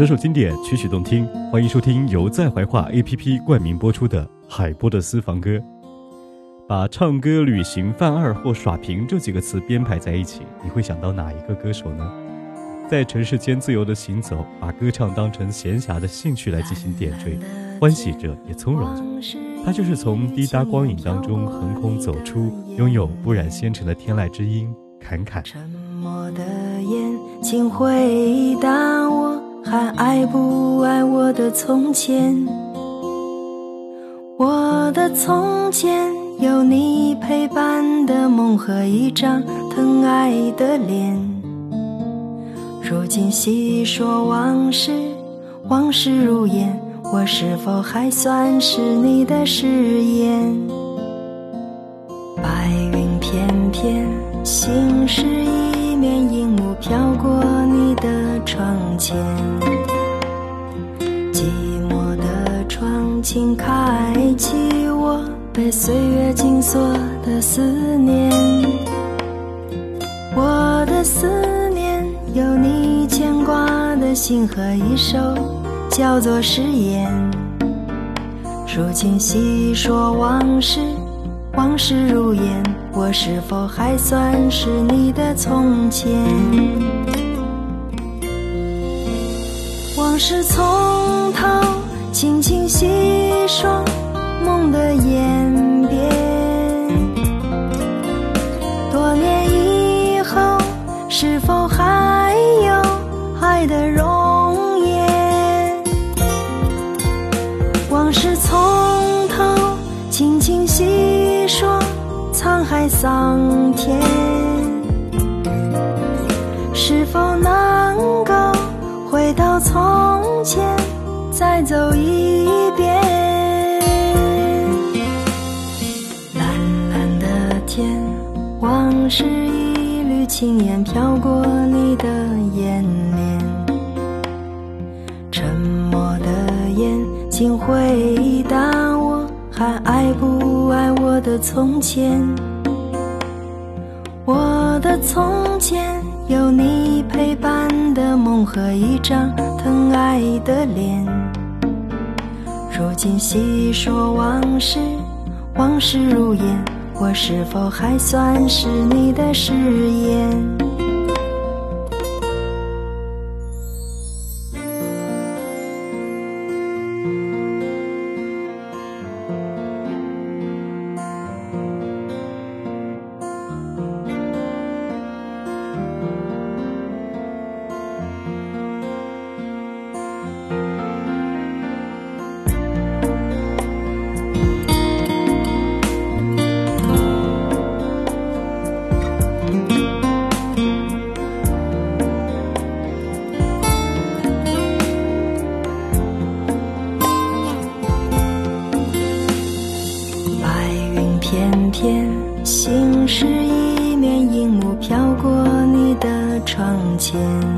首首经典，曲曲动听，欢迎收听由在怀化 APP 冠名播出的海波的私房歌。把唱歌、旅行、犯二或耍贫这几个词编排在一起，你会想到哪一个歌手呢？在城市间自由的行走，把歌唱当成闲暇的兴趣来进行点缀，欢喜着也从容着。他就是从滴答光影当中横空走出，拥有不染纤尘的天籁之音，侃侃。沉默的眼睛回答我。还爱不爱我的从前？我的从前有你陪伴的梦和一张疼爱的脸。如今细说往事，往事如烟，我是否还算是你的誓言？白云片片，心事一面，荧幕飘过你的窗前。寂寞的窗，请开启我被岁月紧锁的思念。我的思念，有你牵挂的心和一首叫做誓言。如今细说往事，往事如烟，我是否还算是你的从前？往事从头轻轻细说，梦的眼沧海桑田，是否能够？回到从前，再走一遍。蓝蓝的天，往事一缕轻烟飘过你的眼帘。沉默的眼睛回答我，还爱不爱我的从前？我的从前。有你陪伴的梦和一张疼爱的脸，如今细说往事，往事如烟，我是否还算是你的誓言？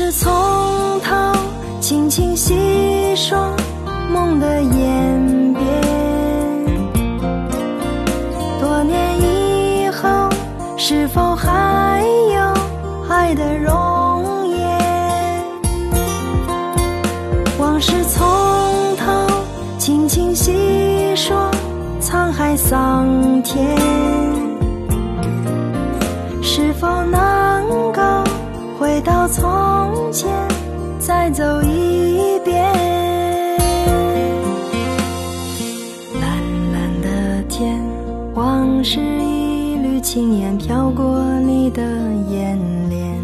是从头轻轻细说梦的演变，多年以后是否还有爱的容颜？往事从头轻轻细说沧海桑田，是否能？从前再走一遍蓝蓝的天往事一缕青烟飘过你的眼帘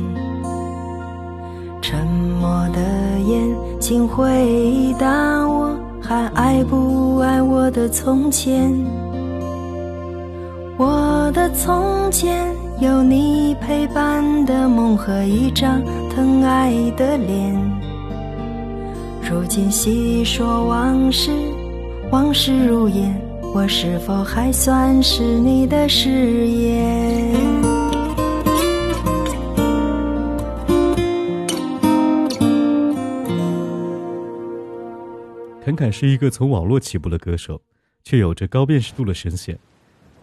沉默的眼请回答我还爱不爱我的从前？我的从前有你陪伴的梦和一张疼爱的脸。如今细说往事，往事如烟，我是否还算是你的誓言？侃侃是一个从网络起步的歌手，却有着高辨识度的声线。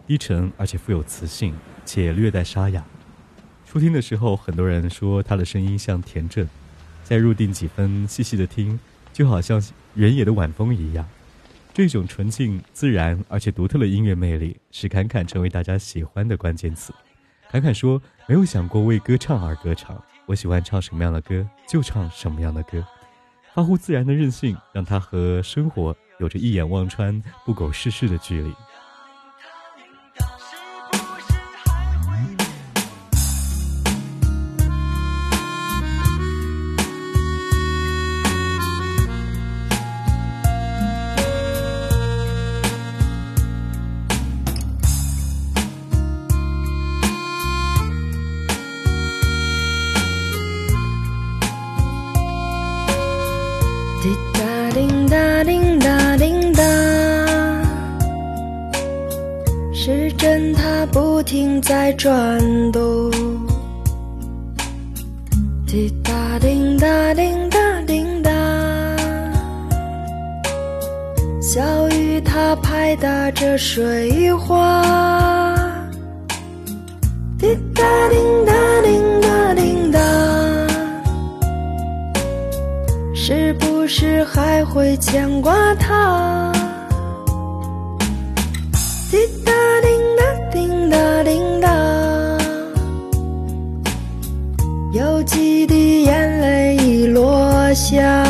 低沉而且富有磁性，且略带沙哑。初听的时候，很多人说他的声音像田震，再入定几分，细细的听，就好像原野的晚风一样。这种纯净、自然而且独特的音乐魅力，使侃侃成为大家喜欢的关键词。侃侃说：“没有想过为歌唱而歌唱，我喜欢唱什么样的歌就唱什么样的歌，发乎自然的任性，让他和生活有着一眼望穿、不苟世事的距离。”不停在转动，滴答滴答滴答滴答，小雨它拍打着水花，滴答滴答滴答滴答，是不是还会牵挂他？家。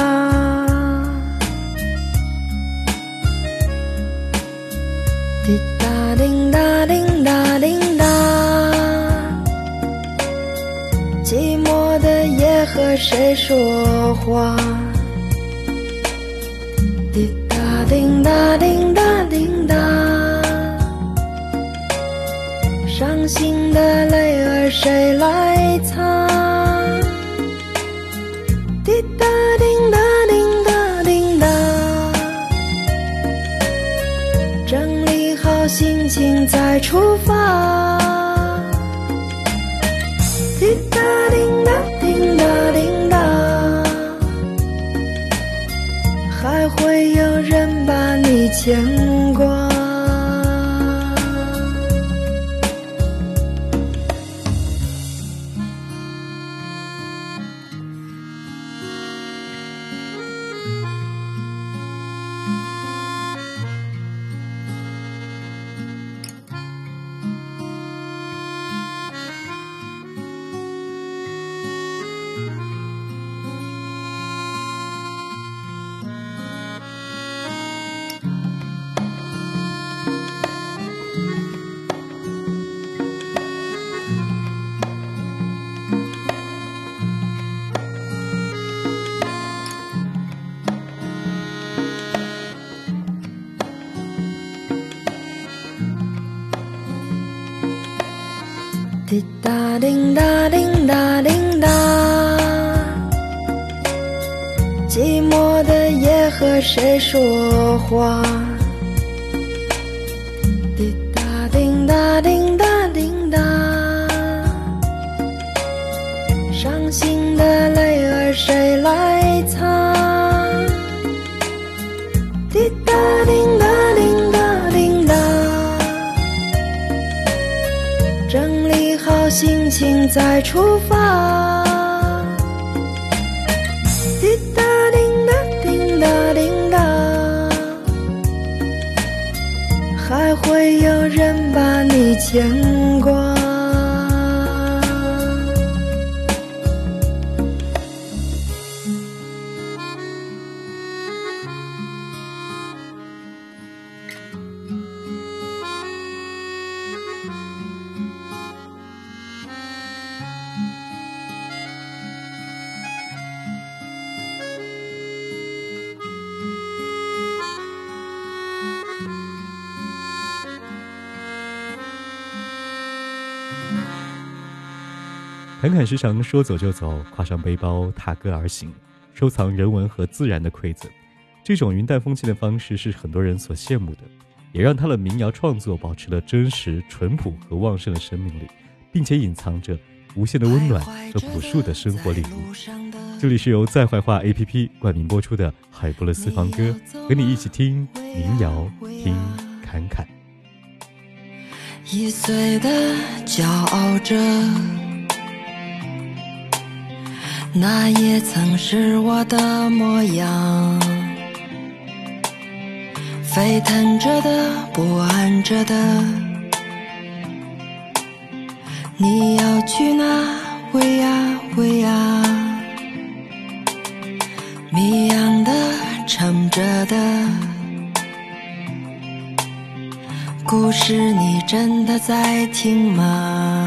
滴答叮答叮答叮答，寂寞的夜和谁说话？滴答叮答叮答叮答。伤心的泪儿谁来心情再出发。滴答滴答滴答滴答，还会有人把你牵叮当，叮当，叮当，寂寞的夜和谁说话？再出发，滴答滴答滴答滴答，还会有人把你牵挂侃侃时常说走就走，挎上背包踏歌而行，收藏人文和自然的馈赠。这种云淡风轻的方式是很多人所羡慕的，也让他的民谣创作保持了真实、淳朴和旺盛的生命力，并且隐藏着无限的温暖和朴素的生活礼物。这里是由在怀化 APP 冠名播出的海波的私房歌，和你一起听民谣，听侃侃。一岁的骄傲着。那也曾是我的模样，沸腾着的，不安着的。你要去哪？喂呀喂呀，迷样的，沉着的。故事你真的在听吗？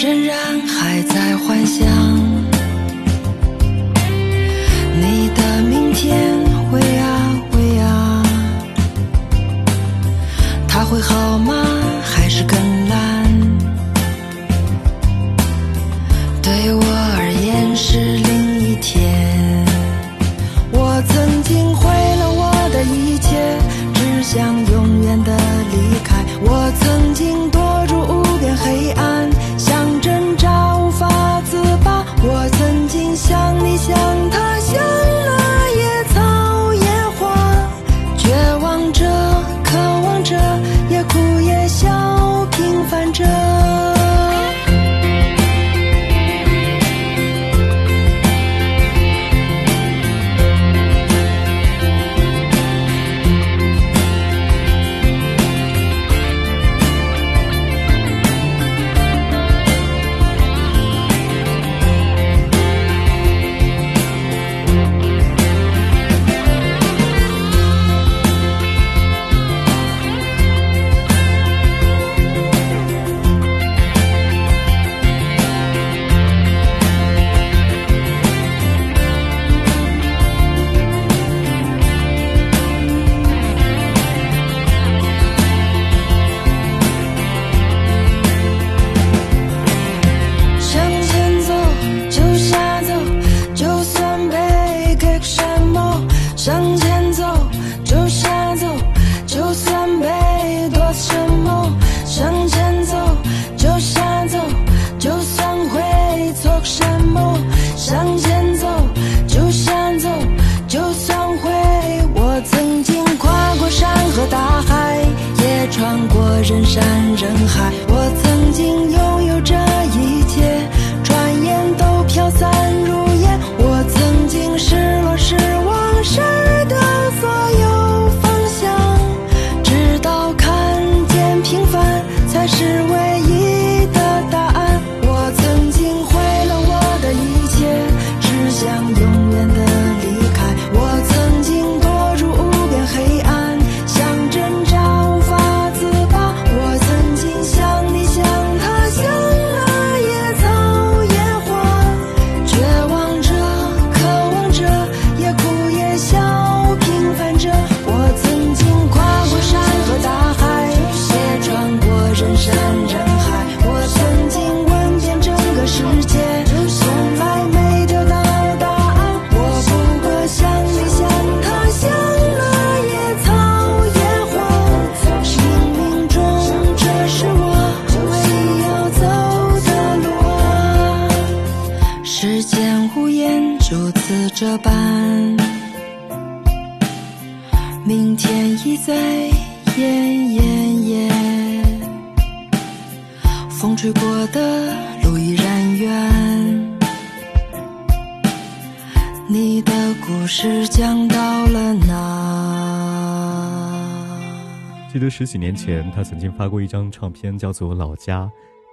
仍然还在幻想，这般，明天已在奄奄奄。风吹过的路依然远，你的故事讲到了哪？记得十几年前，他曾经发过一张唱片，叫做《老家》，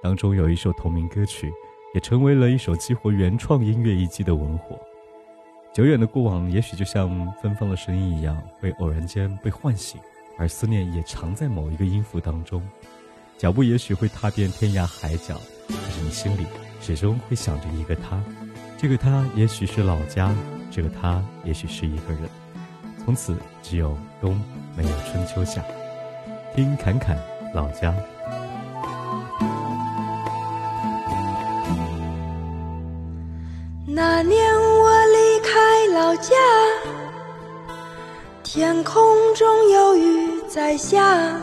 当中有一首同名歌曲，也成为了一首激活原创音乐一击的文火。久远的过往，也许就像芬芳的声音一样，会偶然间被唤醒，而思念也藏在某一个音符当中。脚步也许会踏遍天涯海角，可是你心里始终会想着一个他。这个他也许是老家，这个他也许是一个人。从此只有冬，没有春秋夏。听侃侃老家。那年我家，天空中有雨在下，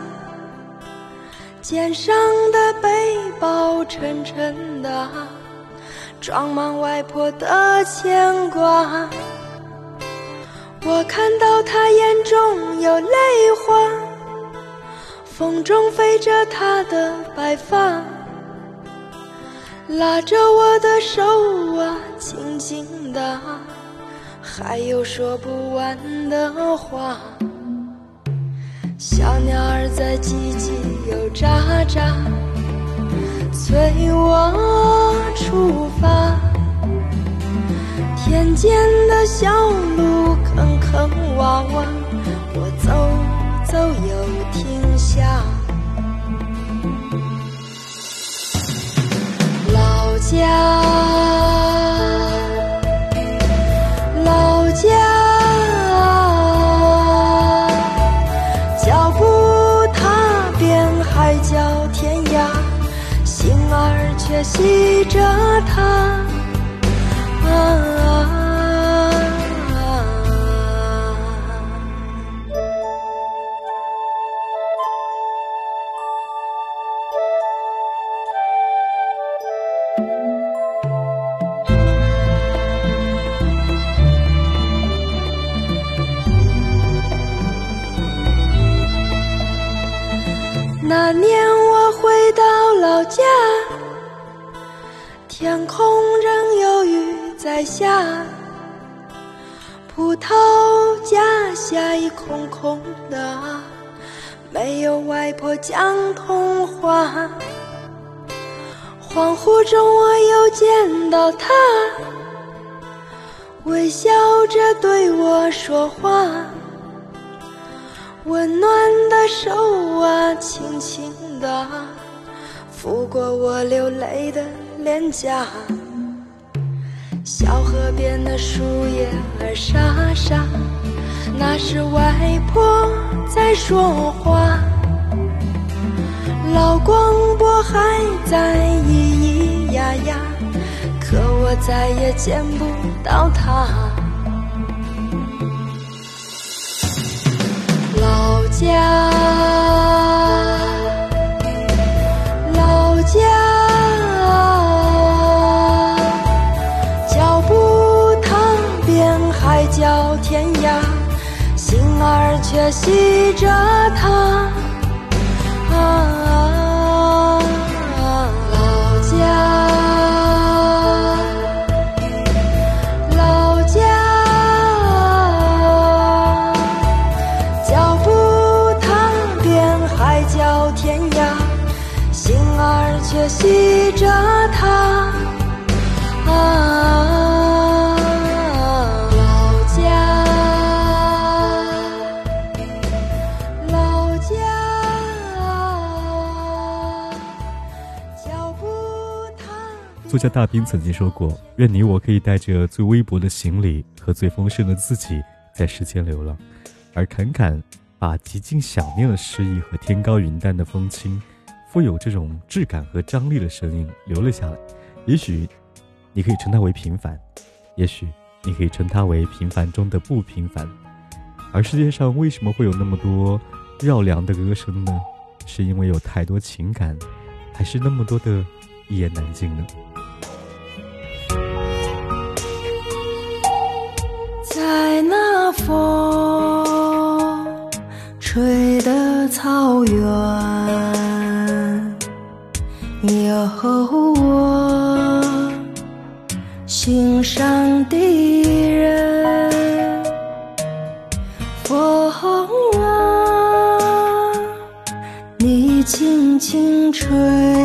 肩上的背包沉沉的，装满外婆的牵挂。我看到她眼中有泪花。风中飞着她的白发，拉着我的手啊，轻轻的，还有说不完的话。小鸟儿在叽叽又喳喳，催我出发。田间的小路坑坑洼洼，我走走又停。下，老家，那年我回到老家，天空仍有雨在下，葡萄架下已空空的，没有外婆讲童话。恍惚中我又见到她，微笑着对我说话。温暖的手啊，轻轻地抚过我流泪的脸颊。小河边的树叶儿沙沙，那是外婆在说话。老广播还在咿咿呀呀，可我再也见不到她。家，老家啊，脚步踏遍海角天涯，心儿却系着它。步踏遍海角天涯，心儿却系着他。作家大兵曾经说过：“愿你我可以带着最微薄的行李和最丰盛的自己，在世间流浪。”而侃侃把极尽想念的诗意和天高云淡的风轻，富有这种质感和张力的声音留了下来。也许，你可以称它为平凡；也许，你可以称它为平凡中的不平凡。而世界上为什么会有那么多绕梁的歌声呢？是因为有太多情感，还是那么多的一言难尽呢？在那风吹的草原，哦我心上的人风啊你轻轻吹。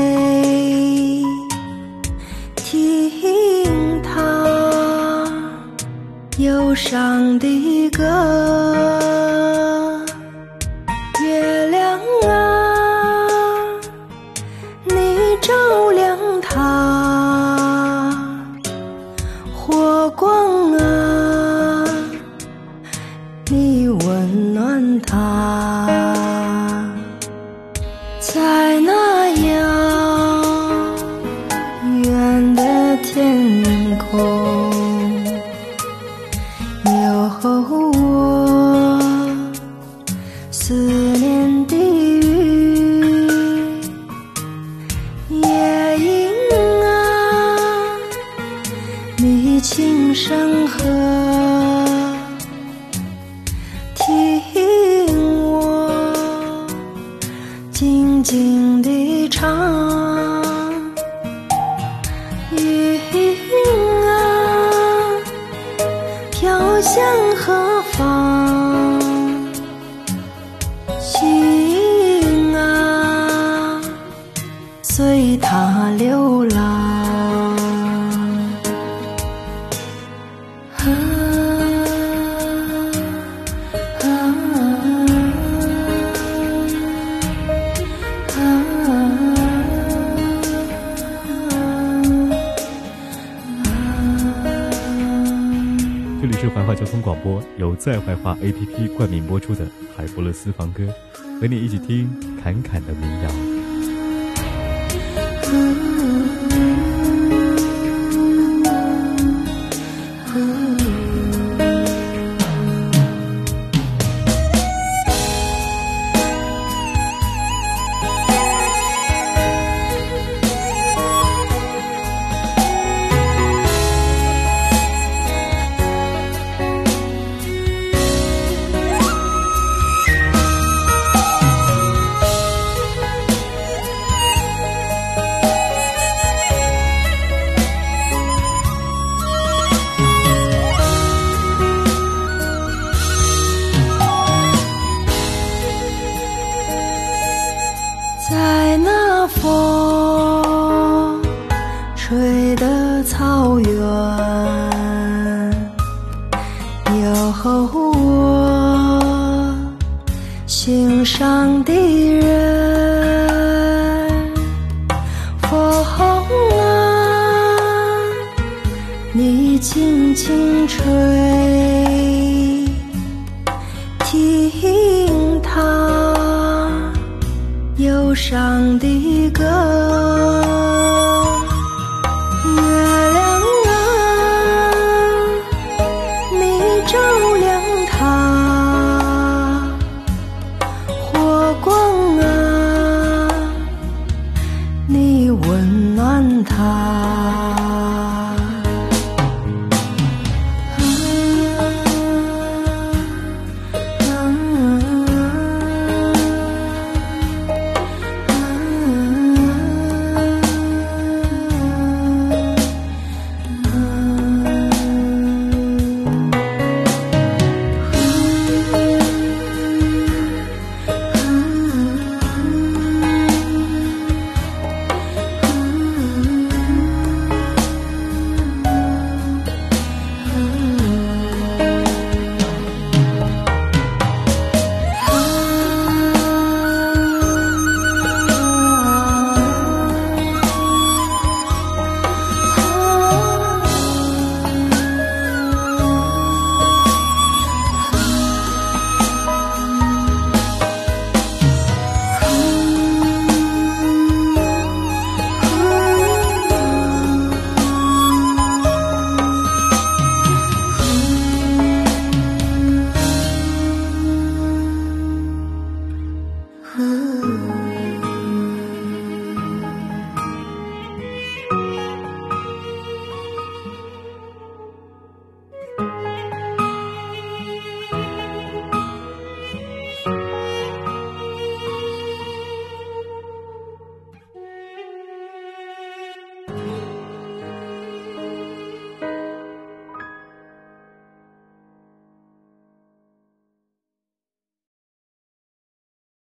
静地唱。云是怀化交通广播，由在怀化 APP 冠名播出的海波勒私房歌，和你一起听侃侃的民谣。草原，有我心上的人。风啊，你轻轻吹，听他。忧伤的歌。